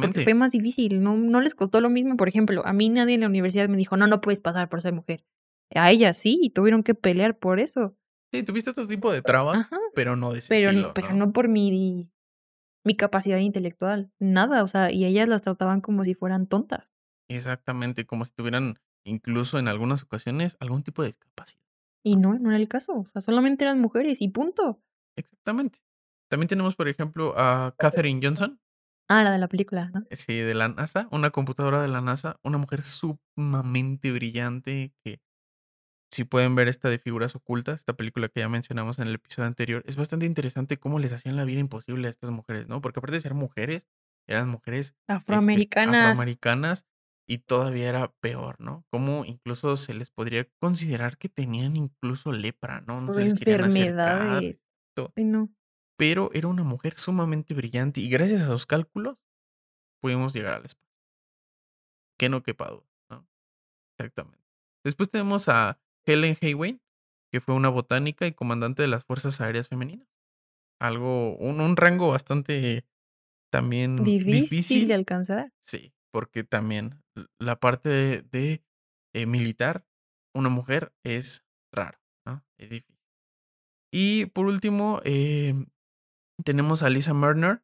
B: porque
A: Exactamente.
B: fue más difícil, no no les costó lo mismo, por ejemplo, a mí nadie en la universidad me dijo: "No, no puedes pasar por ser mujer", a ellas sí, y tuvieron que pelear por eso.
A: Sí, tuviste otro tipo de trabas,
B: Ajá,
A: pero no de ese
B: pero n
A: estilo,
B: pero
A: ¿no?
B: no por mi mi capacidad intelectual, nada, o sea, y ellas las trataban como si fueran tontas.
A: Exactamente, como si tuvieran, incluso en algunas ocasiones, algún tipo de discapacidad,
B: Y
A: ¿no?
B: no, era el caso, o sea, solamente eran mujeres y punto.
A: Exactamente. También tenemos, por ejemplo, a Katherine Johnson.
B: Ah, la de la película, ¿no?
A: Sí, de la NASA, una computadora de la NASA, una mujer sumamente brillante que, si pueden ver esta de Figuras ocultas, esta película que ya mencionamos en el episodio anterior, es bastante interesante cómo les hacían la vida imposible a estas mujeres, ¿no? Porque aparte de ser mujeres, eran mujeres, este,
B: Afroamericanas.
A: Y todavía era peor, ¿no? Cómo incluso se les podría considerar que tenían incluso lepra, ¿no? No se les querían acercar,
B: ay, no.
A: pero era una mujer sumamente brillante y gracias a sus cálculos pudimos llegar al espacio. Que no quepa duda, ¿no? Exactamente. Después tenemos a Helen Haywood, que fue una botánica y comandante de las Fuerzas Aéreas Femeninas. Algo un un rango bastante también
B: Difícil de
A: difícil.
B: alcanzar.
A: Sí, porque también la parte de, eh, militar, una mujer es raro, ¿no? Es difícil. Y por último, em, tenemos a Lisa Meitner,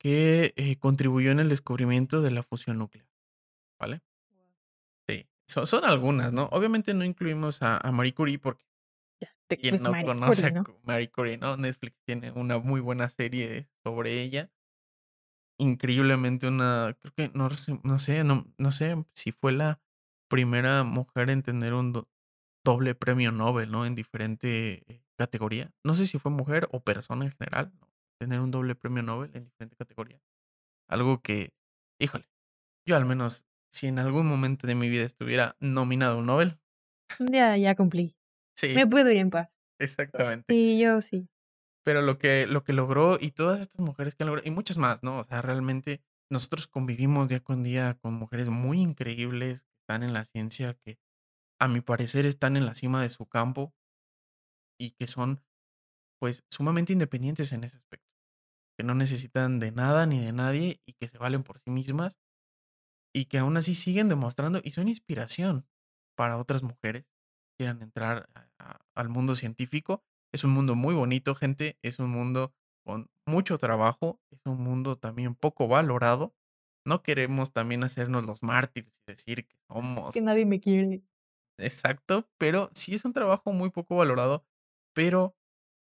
A: que, eh, contribuyó en el descubrimiento de la fusión nuclear, ¿vale? Sí, so son algunas, ¿no? Obviamente no incluimos a a Marie Curie porque
B: pues,
A: no
B: Marie
A: conoce
B: Curie,
A: a Marie Curie, ¿no? Netflix tiene una muy buena serie sobre ella. Increíblemente una creo que no sé no sé no no sé si fue la primera mujer en tener un do doble premio Nobel, ¿no? En diferente, categoría. No sé si fue mujer o persona en general, tener un doble premio Nobel en diferente categoría. Algo que, híjole, yo al menos, si en algún momento de mi vida estuviera nominado a un Nobel
B: Ya, ya cumplí.
A: Sí,
B: Me puedo ir en paz.
A: exactamente.
B: Sí, yo sí.
A: Pero lo que lo que logró y todas estas mujeres que han logrado y muchas más, ¿no? O sea, realmente nosotros convivimos día con día con mujeres muy increíbles, que están en la ciencia, que a mi parecer están en la cima de su campo y que son, pues, sumamente independientes en ese aspecto. Que no necesitan de nada ni de nadie y que se valen por sí mismas. Y que aún así siguen demostrando y son inspiración para otras mujeres que quieran entrar al mundo científico. Es un mundo muy bonito, gente, es un mundo con mucho trabajo, es un mundo también poco valorado. No queremos también hacernos los mártires y decir que
B: Que
A: somos
B: nadie me quiere.
A: Exacto, pero sí es un trabajo muy poco valorado, pero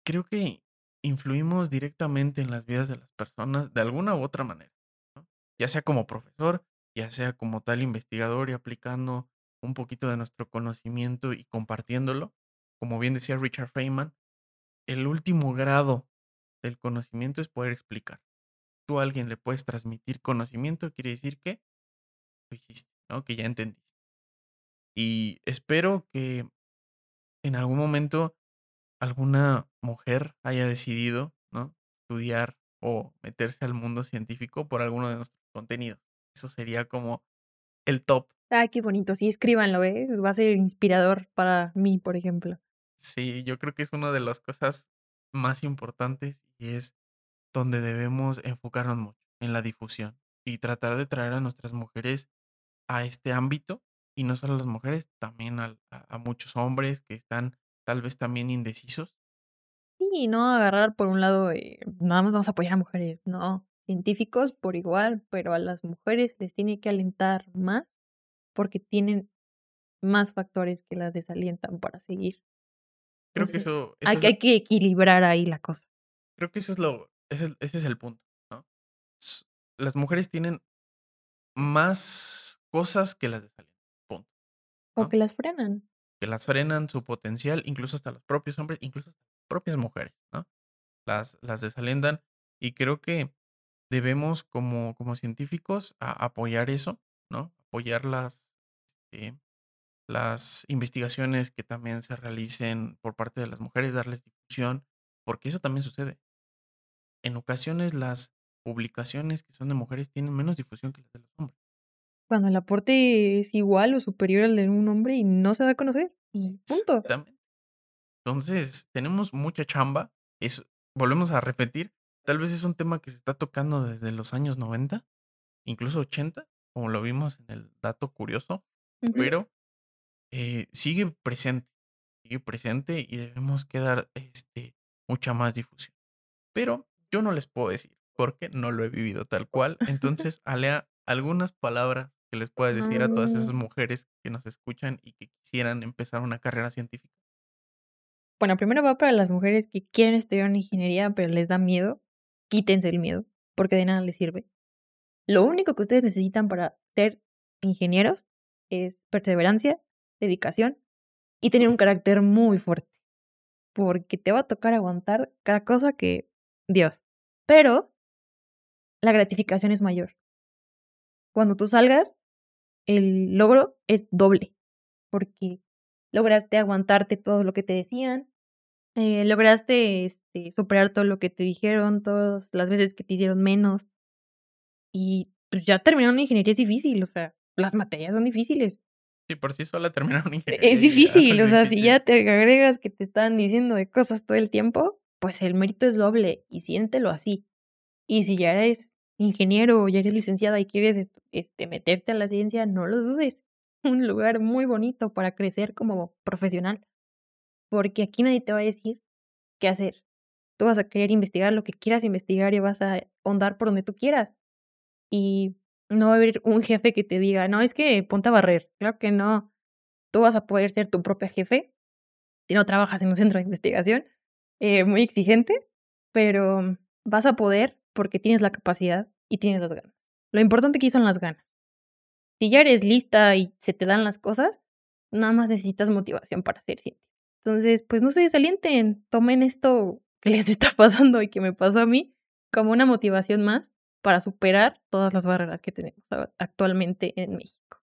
A: creo que influimos directamente en las vidas de las personas de alguna u otra manera, ¿no? Ya sea como profesor, ya sea como tal investigador y aplicando un poquito de nuestro conocimiento y compartiéndolo. Como bien decía Richard Feynman, el último grado del conocimiento es poder explicar. Tú a alguien le puedes transmitir conocimiento, quiere decir que lo hiciste, ¿no? Que ya entendiste. Y espero que en algún momento alguna mujer haya decidido, ¿no? Estudiar o meterse al mundo científico por alguno de nuestros contenidos. Eso sería como el top
B: Ay, qué bonito. Sí, escríbanlo, ¿eh? Va a ser inspirador para mí, por ejemplo.
A: Sí, yo creo que es una de las cosas más importantes y es donde debemos enfocarnos mucho en la difusión y tratar de traer a nuestras mujeres a este ámbito y no solo a las mujeres, también a, muchos hombres que están tal vez también indecisos.
B: Sí, no agarrar por un lado, eh, nada más vamos a apoyar a mujeres, no, científicos por igual, pero a las mujeres les tiene que alentar más porque tienen más factores que las desalientan para seguir.
A: Creo que eso,
B: hay, hay, que equilibrar ahí la cosa.
A: Creo que eso es lo, ese, ese es el punto, ¿no? Las mujeres tienen más cosas que las desalientan, punto.
B: O que las frenan.
A: Que las frenan su potencial, incluso hasta los propios hombres, incluso hasta las propias mujeres, ¿no? Las, las desalientan y creo que debemos como, como científicos apoyar eso, ¿no? Apoyar las, este, las investigaciones que también se realicen por parte de las mujeres, darles difusión, porque eso también sucede. En ocasiones las publicaciones que son de mujeres tienen menos difusión que las de los hombres.
B: Cuando el aporte es igual o superior al de un hombre y no se da a conocer. Y punto.
A: Entonces, tenemos mucha chamba. Es, volvemos a repetir, tal vez es un tema que se está tocando desde los años 90, incluso 80, como lo vimos en el dato curioso, pero eh, sigue presente, sigue presente y debemos que dar este, mucha más difusión. Pero yo no les puedo decir porque no lo he vivido tal cual. Entonces, Alea, algunas palabras que les puedas decir a todas esas mujeres que nos escuchan y que quisieran empezar una carrera científica.
B: Bueno, primero va para las mujeres que quieren estudiar una ingeniería pero les da miedo. Quítense el miedo, porque de nada les sirve. Lo único que ustedes necesitan para ser ingenieros es perseverancia, dedicación y tener un carácter muy fuerte. Porque te va a tocar aguantar cada cosa que Dios. Pero la gratificación es mayor. Cuando tú salgas, el logro es doble. Porque lograste aguantarte todo lo que te decían, eh, lograste este, superar todo lo que te dijeron, todas las veces que te hicieron menos. Y pues ya terminar una ingeniería es difícil, o sea, las materias son difíciles.
A: Sí, por sí sola terminar una ingeniería.
B: Es difícil, o sea, si ya te agregas que te están diciendo de cosas todo el tiempo, pues el mérito es doble y siéntelo así. Y si ya eres ingeniero o ya eres licenciada y quieres este, meterte a la ciencia, no lo dudes. Un lugar muy bonito para crecer como profesional. Porque aquí nadie te va a decir qué hacer. Tú vas a querer investigar lo que quieras investigar y vas a ahondar por donde tú quieras. Y no va a haber un jefe que te diga, no, es que ponte a barrer. Claro que no. Tú vas a poder ser tu propia jefe si no trabajas en un centro de investigación eh, muy exigente, pero vas a poder porque tienes la capacidad y tienes las ganas. Lo importante aquí son las ganas. Si ya eres lista y se te dan las cosas, nada más necesitas motivación para ser científico. Entonces, pues no se desalienten, tomen esto que les está pasando y que me pasó a mí como una motivación más para superar todas las barreras que tenemos actualmente en México.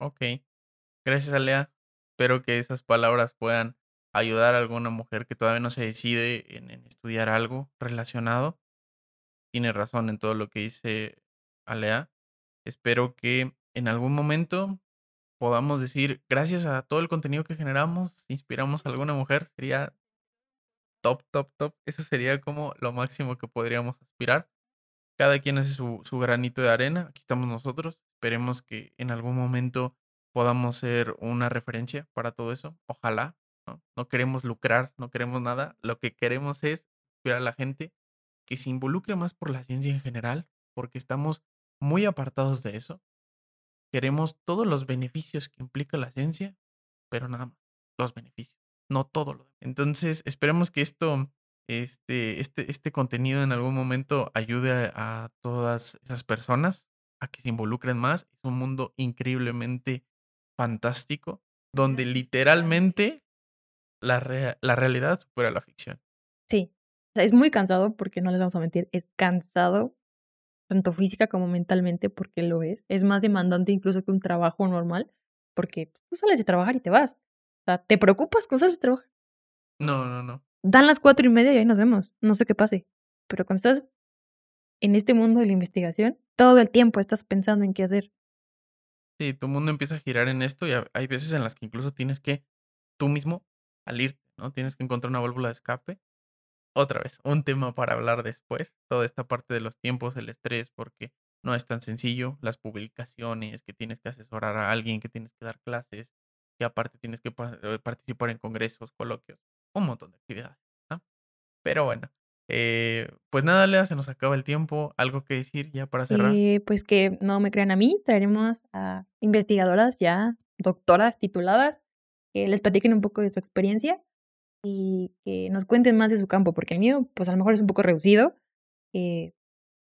A: Ok. Gracias, Alea. Espero que esas palabras puedan ayudar a alguna mujer que todavía no se decide en, estudiar algo relacionado. Tiene razón en todo lo que dice Alea. Espero que en algún momento podamos decir, gracias a todo el contenido que generamos, inspiramos a alguna mujer. Sería top, top, top. Eso sería como lo máximo que podríamos aspirar. Cada quien hace su, su granito de arena. Aquí estamos nosotros. Esperemos que en algún momento podamos ser una referencia para todo eso. Ojalá, ¿no? queremos lucrar, no queremos nada. Lo que queremos es inspirar a la gente que se involucre más por la ciencia en general, porque estamos muy apartados de eso. Queremos todos los beneficios que implica la ciencia, pero nada más, los beneficios, no todo. Entonces, esperemos que esto, este, este, este contenido en algún momento ayude a, a todas esas personas a que se involucren más. Es un mundo increíblemente fantástico, donde literalmente la, la realidad supera la ficción.
B: Sí. O sea, es muy cansado porque no les vamos a mentir, es cansado, tanto física como mentalmente, porque lo es. Es más demandante incluso que un trabajo normal, porque tú sales de trabajar y te vas. O sea, ¿te preocupas cuando sales de trabajar?
A: No, no, no.
B: Dan las cuatro y media y ahí nos vemos. No sé qué pase. Pero cuando estás en este mundo de la investigación, todo el tiempo estás pensando en qué hacer.
A: Sí, tu mundo empieza a girar en esto y ha hay veces en las que incluso tienes que tú mismo salirte, ¿no? Tienes que encontrar una válvula de escape. Otra vez, un tema para hablar después, toda esta parte de los tiempos, el estrés, porque no es tan sencillo, las publicaciones, que tienes que asesorar a alguien, que tienes que dar clases, que aparte tienes que eh, participar en congresos, coloquios, un montón de actividades, ¿no? Pero bueno, eh, pues nada, Lea, se nos acaba el tiempo, ¿algo que decir ya para cerrar?
B: Eh, pues que no me crean a mí, traeremos a investigadoras ya, doctoras tituladas, que les platiquen un poco de su experiencia y que nos cuenten más de su campo, porque el mío, pues a lo mejor es un poco reducido, eh,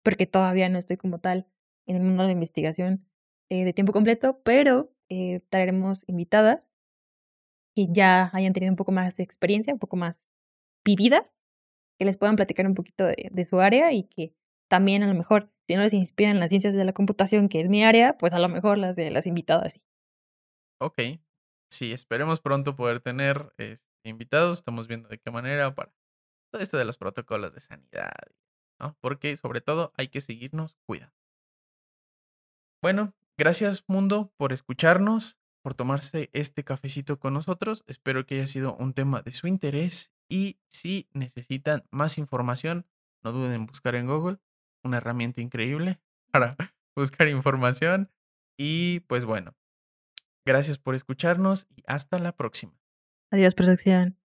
B: porque todavía no estoy como tal en el mundo de la investigación eh, de tiempo completo, pero eh, traeremos invitadas que ya hayan tenido un poco más de experiencia, un poco más vividas, que les puedan platicar un poquito de, su área y que también a lo mejor, si no les inspiran las ciencias de la computación, que es mi área, pues a lo mejor las de las invitadas sí.
A: Ok, sí, esperemos pronto poder tener este, invitados, estamos viendo de qué manera para todo esto de los protocolos de sanidad, ¿no? Porque sobre todo hay que seguirnos cuidando. Bueno, gracias mundo por escucharnos, por tomarse este cafecito con nosotros. Espero que haya sido un tema de su interés y si necesitan más información, no duden en buscar en Google, una herramienta increíble para buscar información. Y pues bueno, gracias por escucharnos y hasta la próxima.
B: Adiós, producción.